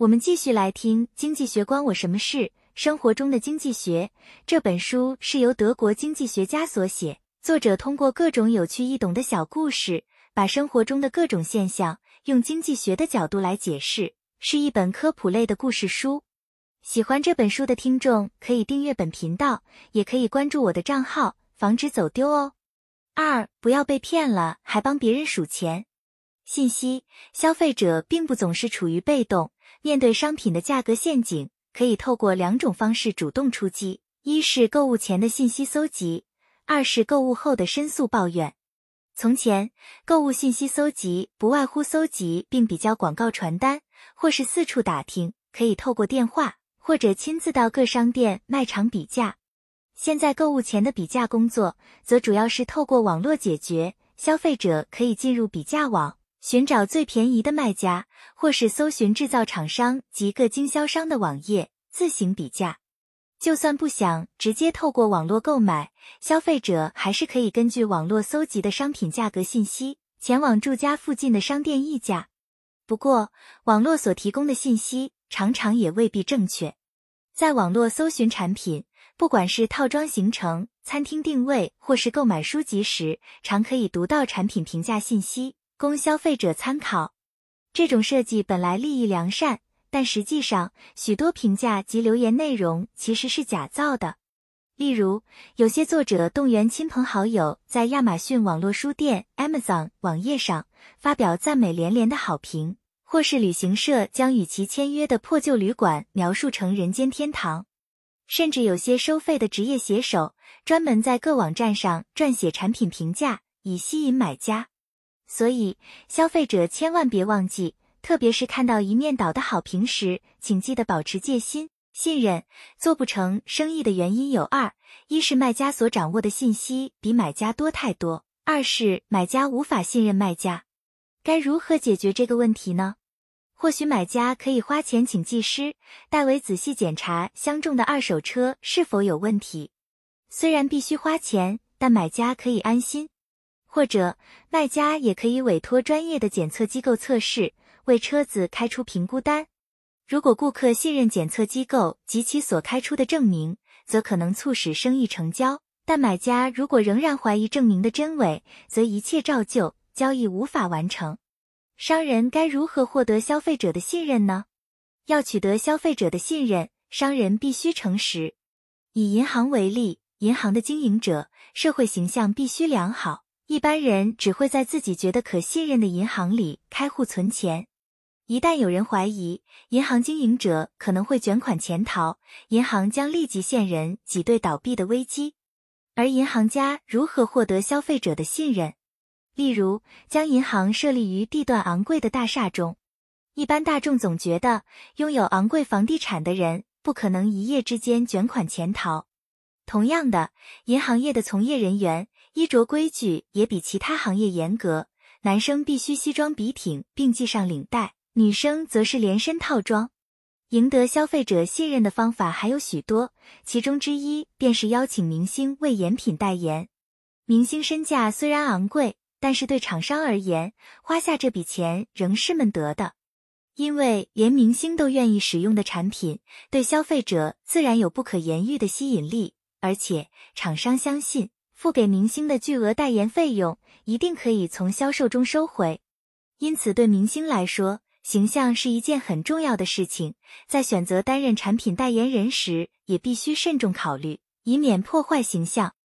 我们继续来听《经济学关我什么事：生活中的经济学》这本书是由德国经济学家所写，作者通过各种有趣易懂的小故事，把生活中的各种现象用经济学的角度来解释，是一本科普类的故事书。喜欢这本书的听众可以订阅本频道，也可以关注我的账号，防止走丢哦。二，不要被骗了，还帮别人数钱。信息消费者并不总是处于被动。面对商品的价格陷阱，可以透过两种方式主动出击：一是购物前的信息搜集，二是购物后的申诉抱怨。从前，购物信息搜集不外乎搜集并比较广告传单，或是四处打听，可以透过电话或者亲自到各商店卖场比价。现在，购物前的比价工作则主要是透过网络解决，消费者可以进入比价网。寻找最便宜的卖家，或是搜寻制造厂商及各经销商的网页，自行比价。就算不想直接透过网络购买，消费者还是可以根据网络搜集的商品价格信息，前往住家附近的商店议价。不过，网络所提供的信息常常也未必正确。在网络搜寻产品，不管是套装行程、餐厅定位，或是购买书籍时，常可以读到产品评价信息。供消费者参考，这种设计本来利益良善，但实际上许多评价及留言内容其实是假造的。例如，有些作者动员亲朋好友在亚马逊网络书店 Amazon 网页上发表赞美连连的好评，或是旅行社将与其签约的破旧旅馆描述成人间天堂，甚至有些收费的职业写手专门在各网站上撰写产品评价，以吸引买家。所以，消费者千万别忘记，特别是看到一面倒的好评时，请记得保持戒心。信任做不成生意的原因有二：一是卖家所掌握的信息比买家多太多；二是买家无法信任卖家。该如何解决这个问题呢？或许买家可以花钱请技师代为仔细检查相中的二手车是否有问题，虽然必须花钱，但买家可以安心。或者卖家也可以委托专业的检测机构测试，为车子开出评估单。如果顾客信任检测机构及其所开出的证明，则可能促使生意成交。但买家如果仍然怀疑证明的真伪，则一切照旧，交易无法完成。商人该如何获得消费者的信任呢？要取得消费者的信任，商人必须诚实。以银行为例，银行的经营者社会形象必须良好。一般人只会在自己觉得可信任的银行里开户存钱，一旦有人怀疑银行经营者可能会卷款潜逃，银行将立即陷人挤兑倒闭的危机。而银行家如何获得消费者的信任？例如，将银行设立于地段昂贵的大厦中，一般大众总觉得拥有昂贵房地产的人不可能一夜之间卷款潜逃。同样的，银行业的从业人员。衣着规矩也比其他行业严格，男生必须西装笔挺并系上领带，女生则是连身套装。赢得消费者信任的方法还有许多，其中之一便是邀请明星为衍品代言。明星身价虽然昂贵，但是对厂商而言，花下这笔钱仍是闷得的，因为连明星都愿意使用的产品，对消费者自然有不可言喻的吸引力，而且厂商相信。付给明星的巨额代言费用，一定可以从销售中收回。因此，对明星来说，形象是一件很重要的事情。在选择担任产品代言人时，也必须慎重考虑，以免破坏形象。